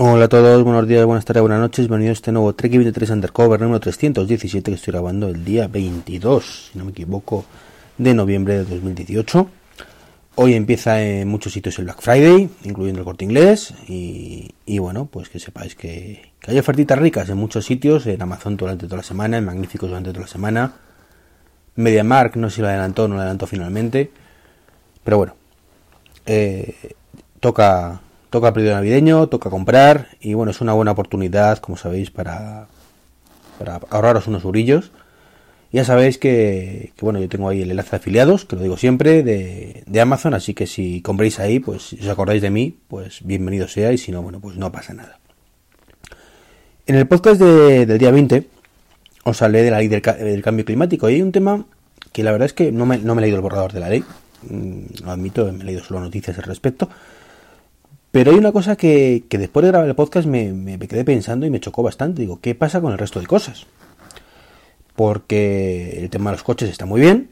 Hola a todos, buenos días, buenas tardes, buenas noches. Bienvenidos a este nuevo Trek 23 Undercover número 317 que estoy grabando el día 22, si no me equivoco, de noviembre de 2018. Hoy empieza en muchos sitios el Black Friday, incluyendo el corte inglés. Y, bueno, pues que sepáis que, hay ofertitas ricas en muchos sitios, en Amazon durante toda la semana, en Magníficos durante toda la semana. MediaMark, no sé si lo adelantó o no lo adelantó finalmente. Pero bueno, eh, toca toca periodo navideño, toca comprar y bueno, es una buena oportunidad, como sabéis, para, ahorraros unos urillos. Ya sabéis que, bueno, yo tengo ahí el enlace de afiliados, que lo digo siempre, de, de Amazon, así que si compréis ahí, pues si os acordáis de mí, pues bienvenido sea y si no, bueno, pues no pasa nada. En el podcast del día 20 os hablé de la ley del, cambio climático y hay un tema que la verdad es que no me, no me he leído el borrador de la ley, mm, lo admito, me he leído solo noticias al respecto, pero hay una cosa que, después de grabar el podcast me, quedé pensando y me chocó bastante. Digo, ¿qué pasa con el resto de cosas? Porque el tema de los coches está muy bien,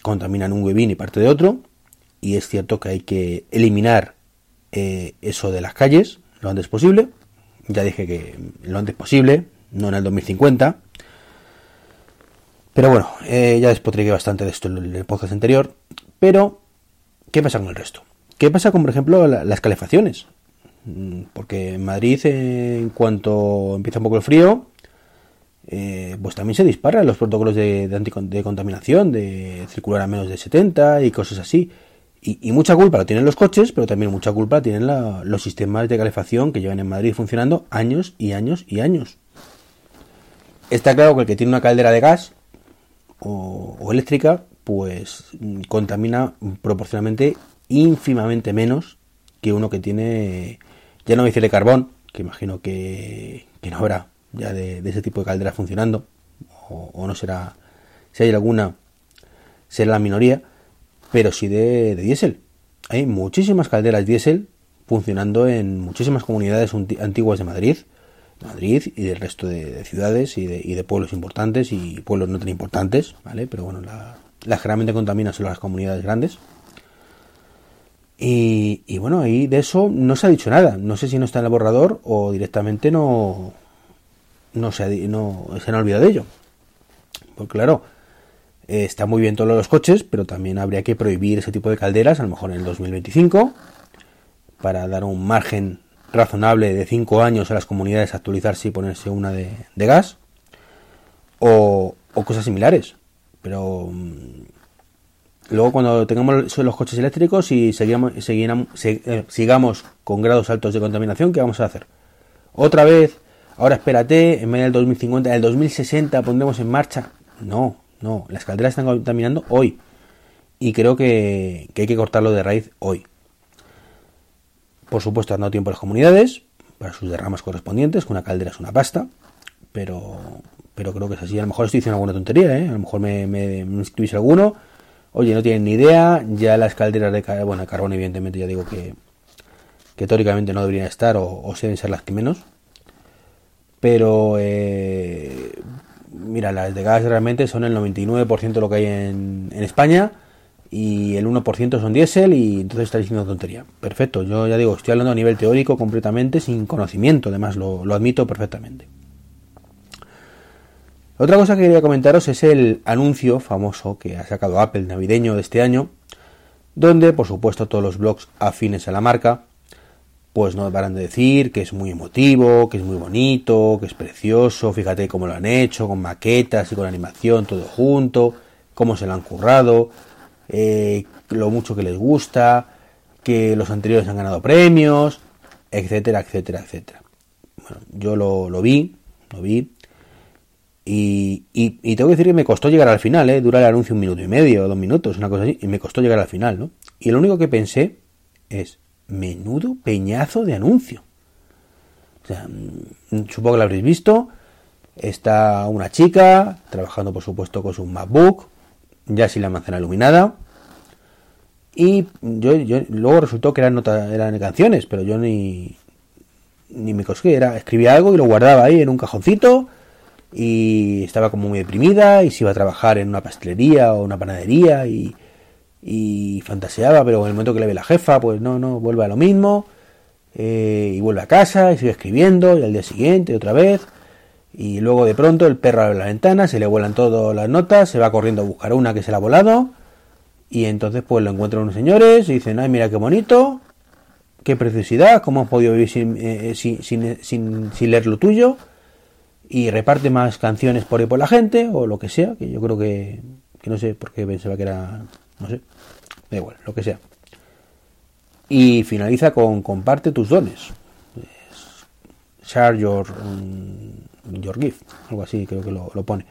contaminan un huevín y parte de otro, y es cierto que hay que eliminar eh, eso de las calles lo antes posible. Ya dije que lo antes posible, no en el 2050. Pero bueno, eh, ya despotriqué bastante de esto en el podcast anterior. Pero, ¿qué pasa con el resto? ¿Qué pasa con, por ejemplo, las calefacciones? Mm, porque en Madrid, en cuanto empieza un poco el frío, eh, pues también se disparan los protocolos de, de, contaminación, de circular a menos de 70 y cosas así. Y, mucha culpa lo tienen los coches, pero también mucha culpa tienen los sistemas de calefacción que llevan en Madrid funcionando años y años y años. Está claro que el que tiene una caldera de gas o eléctrica, pues mm, contamina proporcionalmente ínfimamente menos que uno que tiene, ya no dice de carbón, que imagino que, no habrá ya de, ese tipo de caldera funcionando, o, no será, si hay alguna, será la minoría, pero sí de, diésel. Hay muchísimas calderas diésel funcionando en muchísimas comunidades antiguas de Madrid, Madrid y del resto de, ciudades y de, y de, pueblos importantes y pueblos no tan importantes, ¿vale? Pero bueno, la, las generalmente contaminan son las comunidades grandes. Y, bueno, ahí de eso no se ha dicho nada. No sé si no está en el borrador o directamente no, no, se, no se han olvidado de ello. Porque claro, está muy bien todos los coches, pero también habría que prohibir ese tipo de calderas, a lo mejor en el 2025, para dar un margen razonable de 5 años a las comunidades actualizarse y ponerse una de, gas, o, o, cosas similares. Pero mm, Luego cuando tengamos los coches eléctricos y seguimos, eh, sigamos con grados altos de contaminación, ¿qué vamos a hacer? Otra vez, ahora espérate, en medio del 2050, en el 2060 pondremos en marcha. No, no, las calderas están contaminando hoy. Y creo que, hay que cortarlo de raíz hoy. Por supuesto, han dado tiempo a las comunidades para sus derramas correspondientes, que una caldera es una pasta, pero, pero creo que es así. A lo mejor estoy diciendo alguna tontería, ¿eh? a lo mejor me, me, alguno Oye, no tienen ni idea, ya las calderas de bueno, carbón evidentemente ya digo que, que teóricamente no deberían estar o, o deben ser las que menos. Pero, eh, mira, las de gas realmente son el 99% de lo que hay en, en España y el 1% son diésel y entonces está diciendo tontería. Perfecto, yo ya digo, estoy hablando a nivel teórico completamente sin conocimiento, además lo, lo admito perfectamente. Otra cosa que quería comentaros es el anuncio famoso que ha sacado Apple navideño de este año, donde por supuesto todos los blogs afines a la marca pues no paran de decir que es muy emotivo, que es muy bonito, que es precioso, fíjate cómo lo han hecho, con maquetas y con animación todo junto, cómo se lo han currado, eh, lo mucho que les gusta, que los anteriores han ganado premios, etcétera, etcétera, etcétera. Bueno, yo lo, lo vi, lo vi, y, tengo que decir que me costó llegar al final, ¿eh? Dura el anuncio un minuto y medio, dos minutos, una cosa así, y me costó llegar al final, ¿no? Y lo único que pensé es, menudo peñazo de anuncio. O sea, mm, supongo que lo habréis visto. Está una chica trabajando, por supuesto, con su MacBook, ya sin la manzana iluminada. Y yo, luego resultó que eran, nota, eran canciones, pero yo ni, ni me cosqué. Era, escribía algo y lo guardaba ahí en un cajoncito y estaba como muy deprimida y se iba a trabajar en una pastelería o una panadería y, y fantaseaba, pero en el momento que le ve la jefa, pues no, no, vuelve a lo mismo. eh, y vuelve a casa y sigue escribiendo y al día siguiente otra vez y luego de pronto el perro abre la ventana, se le vuelan todas las notas, se va corriendo a buscar una que se la ha volado y entonces pues lo encuentran unos señores y dicen, ay mira qué bonito, qué preciosidad, cómo has podido vivir sin, eh, sin, sin, sin, leer lo tuyo y reparte más canciones por ahí por la gente o lo que sea, que yo creo que, que no sé por qué pensaba que era, no sé, da igual, lo que sea. Y finaliza con comparte tus dones. Share your, mm, your gift, algo así creo que lo, lo pone.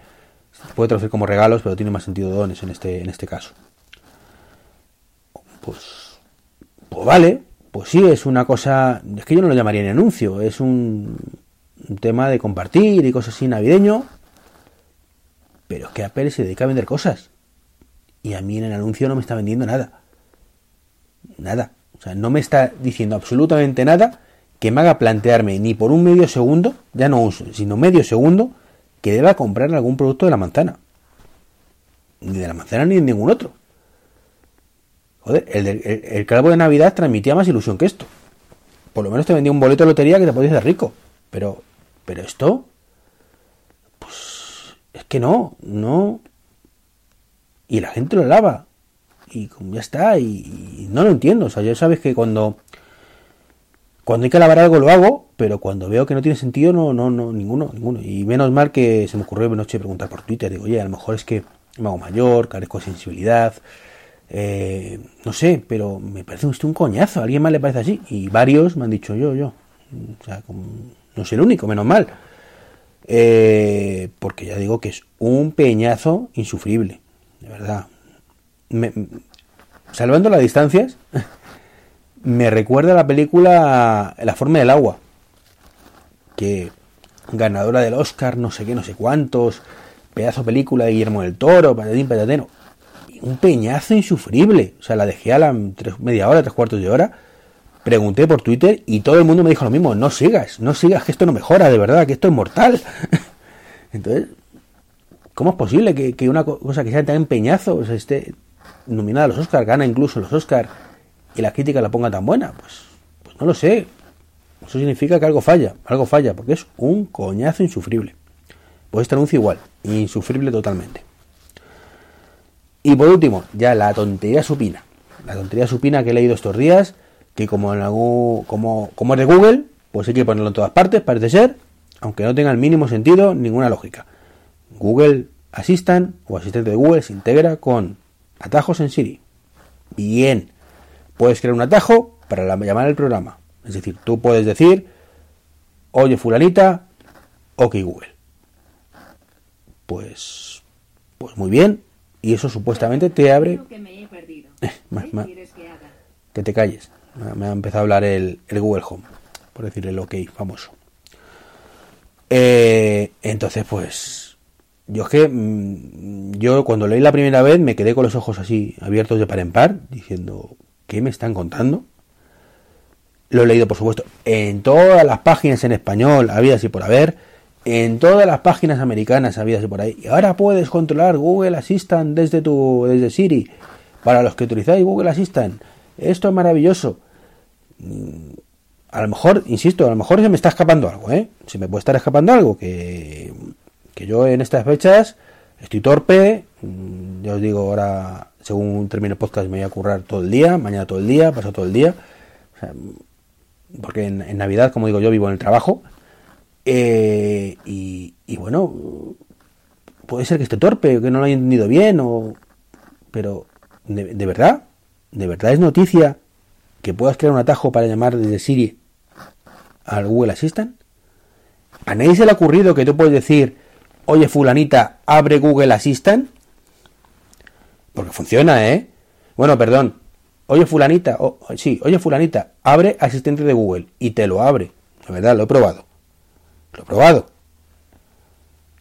Puede traducir como regalos, pero tiene más sentido dones en este, en este caso. Pues, pues vale, pues sí, es una cosa, es que yo no lo llamaría ni anuncio, es un, un tema de compartir y cosas así navideño, pero es que Apple se dedica a vender cosas. Y a mí en el anuncio no me está vendiendo nada. Nada. O sea, no me está diciendo absolutamente nada que me haga plantearme ni por un medio segundo, ya no uso, sino medio segundo, que deba comprar algún producto de la manzana. Ni de la manzana ni de ningún otro. Joder, el, el, calvo de Navidad transmitía más ilusión que esto. Por lo menos te vendía un boleto de lotería que te podías hacer rico. Pero, pero esto, pues, es que no, no. Y la gente lo lava y ya está, y, no lo entiendo. O sea, ya sabes que cuando cuando hay que lavar algo lo hago, pero cuando veo que no tiene sentido, no, no, no, ninguno, ninguno. Y menos mal que se me ocurrió noche preguntar por Twitter. Digo, oye, a lo mejor es que me hago mayor, carezco de sensibilidad, eh, no sé, pero me parece un coñazo. ¿A alguien más le parece así? Y varios me han dicho yo, yo. O sea, no soy el único, menos mal. Eh, porque ya digo que es un peñazo insufrible, de verdad. Salvando las distancias, me recuerda la película La forma del agua, que ganadora del Oscar, no sé qué, no sé cuántos, pedazo película de Guillermo del Toro, patatín, patateno, un peñazo insufrible, o sea, la dejé a la media hora, tres cuartos de hora, pregunté por Twitter y todo el mundo me dijo lo mismo, no sigas, no sigas, que esto no mejora, de verdad, que esto es mortal. Entonces, ¿cómo es posible que, una cosa que sea tan peñazo esté nominada a los Oscars, gana incluso los Oscars y la crítica la ponga tan buena? Pues, pues no lo sé. Eso significa que algo falla, algo falla, porque es un coñazo insufrible. Pues este anuncio igual, insufrible totalmente. Y por último, ya la tontería supina. La tontería supina que he leído estos días, que como en algún, como, como es de Google, pues hay que ponerlo en todas partes, parece ser, aunque no tenga el mínimo sentido, ninguna lógica. Google Assistant o asistente de Google se integra con Atajos en Siri. Bien. Puedes crear un atajo para llamar al programa. Es decir, tú puedes decir, oye fulanita, ok Google. Pues, pues muy bien. Y eso supuestamente te abre... Que, te calles. Me ha empezado a hablar el, Google Home. Por decir el ok famoso. Eh, entonces, pues yo es que mm, yo cuando leí la primera vez me quedé con los ojos así abiertos de par en par, diciendo, ¿qué me están contando? Lo he leído, por supuesto, en todas las páginas en español, había así por haber, en todas las páginas americanas había así por ahí. Y ahora puedes controlar Google Assistant desde tu desde Siri. Para los que utilizáis Google Assistant, esto es maravilloso. Mm, a lo mejor, insisto, a lo mejor se me está escapando algo, ¿eh? Se me puede estar escapando algo que que yo en estas fechas estoy torpe, mm, ya os digo, ahora según termine el podcast me voy a currar todo el día, mañana todo el día, paso todo el día, porque en, Navidad, como digo yo, vivo en el trabajo, eh, y, bueno, puede ser que esté torpe, que no lo haya entendido bien, o, pero de verdad, de verdad es noticia que puedas crear un atajo para llamar desde Siri al Google Assistant. ¿A nadie se le ha ocurrido que tú puedes decir, oye fulanita, abre Google Assistant. Porque funciona, ¿eh? Bueno, perdón. Oye fulanita, sí, oye fulanita, abre asistente de Google y te lo abre. La verdad, lo he probado. Lo he probado.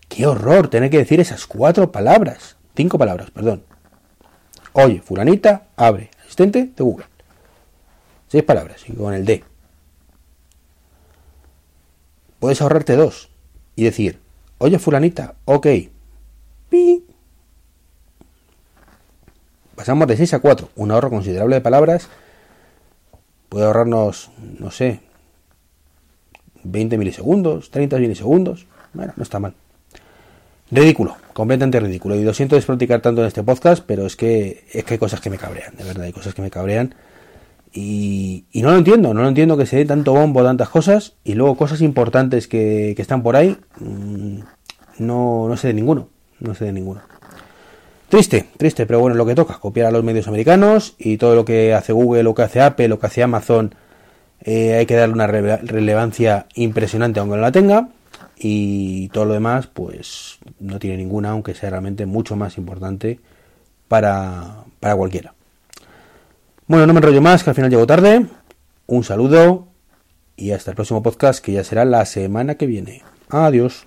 Qué horror tener que decir esas cuatro palabras. Cinco palabras, perdón. Oye, fulanita, abre asistente de Google. Seis palabras y con el D. Puedes ahorrarte dos y decir, Oye, fulanita, ok. Pi. Pasamos de 6 a 4. Un ahorro considerable de palabras. Puede ahorrarnos, no sé, 20 milisegundos, 30 milisegundos. Bueno, no está mal. Ridículo, completamente ridículo. Y lo siento despracticar tanto en este podcast, pero es que, es que hay cosas que me cabrean, de verdad, hay cosas que me cabrean. Y, no lo entiendo, no lo entiendo que se dé tanto bombo, tantas cosas, y luego cosas importantes que, que están por ahí, mm, no, no sé de ninguno, no sé de ninguno. Triste, triste, pero bueno, lo que toca, copiar a los medios americanos y todo lo que hace Google, lo que hace Apple, lo que hace Amazon, eh, hay que darle una relevancia impresionante aunque no la tenga y todo lo demás pues no tiene ninguna, aunque sea realmente mucho más importante para, para cualquiera. Bueno, no me enrollo más, que al final llego tarde. Un saludo y hasta el próximo podcast que ya será la semana que viene. Adiós.